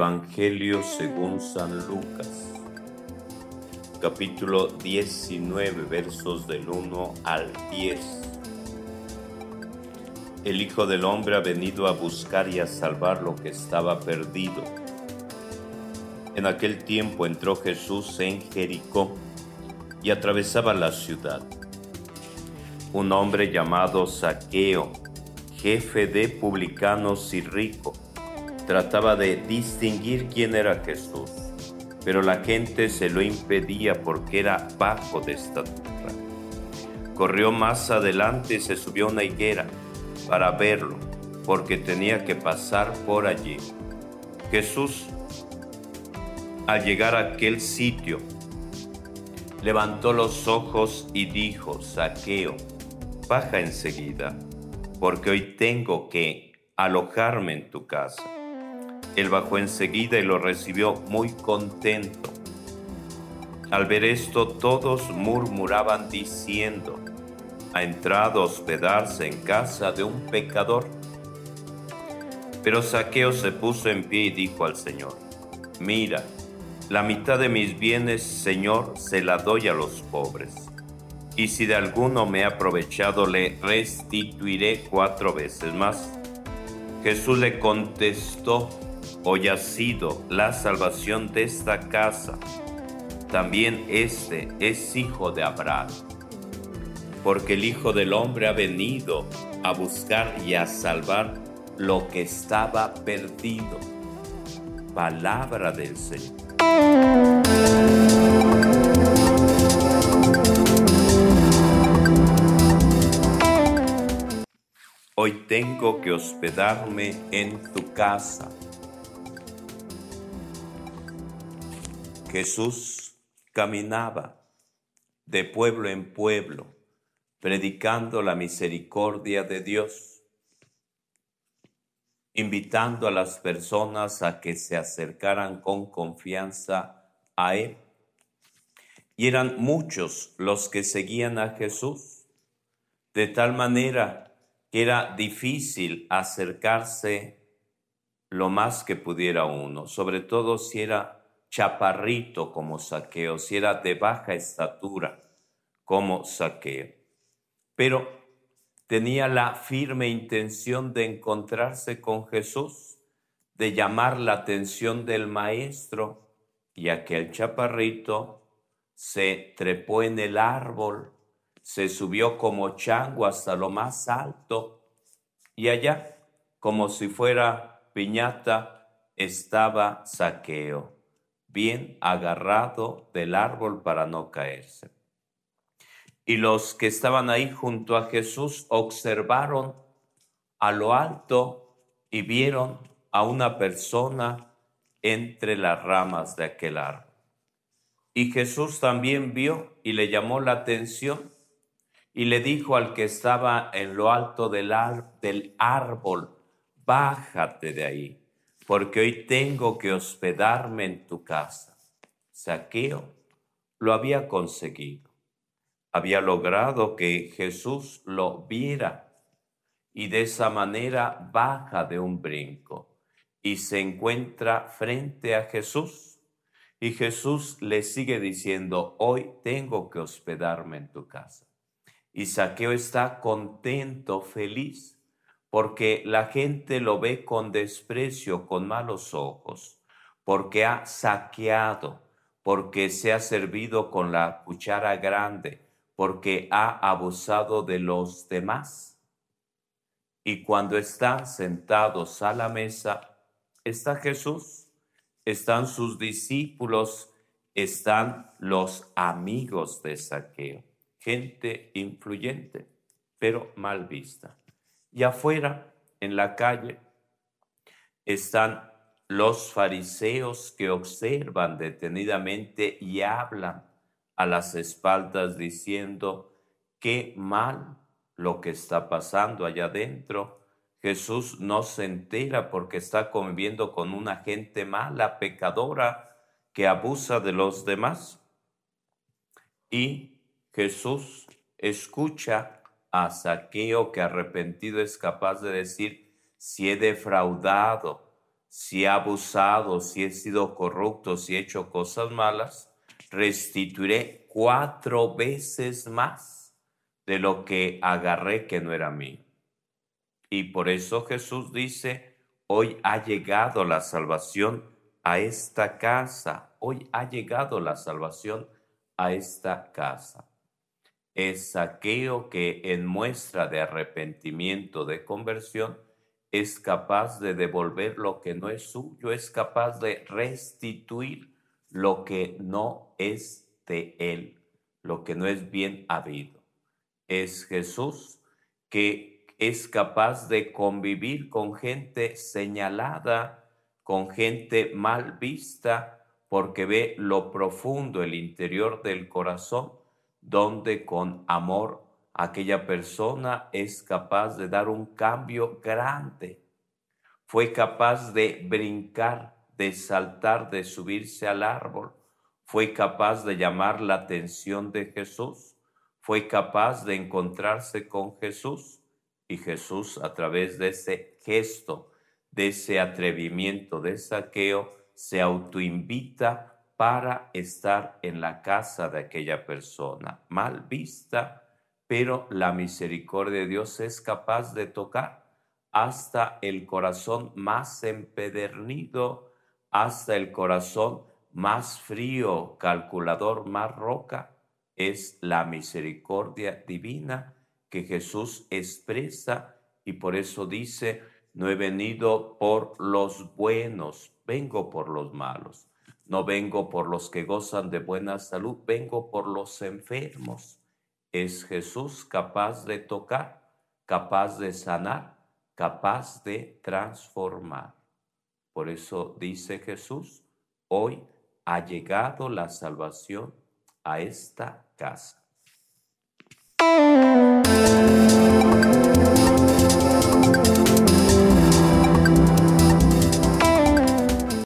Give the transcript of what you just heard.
Evangelio según San Lucas, capítulo 19, versos del 1 al 10. El Hijo del Hombre ha venido a buscar y a salvar lo que estaba perdido. En aquel tiempo entró Jesús en Jericó y atravesaba la ciudad. Un hombre llamado Saqueo, jefe de publicanos y rico, trataba de distinguir quién era Jesús, pero la gente se lo impedía porque era bajo de estatura. Corrió más adelante y se subió a una higuera para verlo, porque tenía que pasar por allí. Jesús, al llegar a aquel sitio, levantó los ojos y dijo, Saqueo, baja enseguida, porque hoy tengo que alojarme en tu casa. Él bajó enseguida y lo recibió muy contento. Al ver esto todos murmuraban diciendo, ha entrado a hospedarse en casa de un pecador. Pero Saqueo se puso en pie y dijo al Señor, mira, la mitad de mis bienes, Señor, se la doy a los pobres. Y si de alguno me ha aprovechado, le restituiré cuatro veces más. Jesús le contestó, hoy ha sido la salvación de esta casa. También este es hijo de Abraham, porque el Hijo del Hombre ha venido a buscar y a salvar lo que estaba perdido. Palabra del Señor. Hoy tengo que hospedarme en tu casa. Jesús caminaba de pueblo en pueblo, predicando la misericordia de Dios, invitando a las personas a que se acercaran con confianza a Él. Y eran muchos los que seguían a Jesús, de tal manera que era difícil acercarse lo más que pudiera uno, sobre todo si era chaparrito como saqueo, si era de baja estatura como saqueo. Pero tenía la firme intención de encontrarse con Jesús, de llamar la atención del maestro, y aquel chaparrito se trepó en el árbol, se subió como chango hasta lo más alto, y allá, como si fuera piñata, estaba saqueo bien agarrado del árbol para no caerse. Y los que estaban ahí junto a Jesús observaron a lo alto y vieron a una persona entre las ramas de aquel árbol. Y Jesús también vio y le llamó la atención y le dijo al que estaba en lo alto del, del árbol, bájate de ahí porque hoy tengo que hospedarme en tu casa. Saqueo lo había conseguido. Había logrado que Jesús lo viera y de esa manera baja de un brinco y se encuentra frente a Jesús. Y Jesús le sigue diciendo, hoy tengo que hospedarme en tu casa. Y Saqueo está contento, feliz, porque la gente lo ve con desprecio, con malos ojos, porque ha saqueado, porque se ha servido con la cuchara grande, porque ha abusado de los demás. Y cuando están sentados a la mesa, está Jesús, están sus discípulos, están los amigos de Saqueo, gente influyente, pero mal vista. Y afuera, en la calle, están los fariseos que observan detenidamente y hablan a las espaldas diciendo, qué mal lo que está pasando allá adentro. Jesús no se entera porque está conviviendo con una gente mala, pecadora, que abusa de los demás. Y Jesús escucha a Saqueo que arrepentido es capaz de decir, si he defraudado si he abusado, si he sido corrupto, si he hecho cosas malas, restituiré cuatro veces más de lo que agarré que no era mío. Y por eso Jesús dice, hoy ha llegado la salvación a esta casa, hoy ha llegado la salvación a esta casa. Es aquello que en muestra de arrepentimiento, de conversión, es capaz de devolver lo que no es suyo, es capaz de restituir lo que no es de él, lo que no es bien habido. Es Jesús que es capaz de convivir con gente señalada, con gente mal vista, porque ve lo profundo, el interior del corazón, donde con amor aquella persona es capaz de dar un cambio grande. Fue capaz de brincar, de saltar, de subirse al árbol. Fue capaz de llamar la atención de Jesús. Fue capaz de encontrarse con Jesús y Jesús a través de ese gesto, de ese atrevimiento de saqueo, se autoinvita para estar en la casa de aquella persona, mal vista, pero la misericordia de Dios es capaz de tocar hasta el corazón más empedernido, hasta el corazón más frío, calculador, más roca, es la misericordia divina que Jesús expresa y por eso dice, no he venido por los buenos, vengo por los malos. No vengo por los que gozan de buena salud, vengo por los enfermos. Es Jesús capaz de tocar, capaz de sanar, capaz de transformar. Por eso dice Jesús, hoy ha llegado la salvación a esta casa.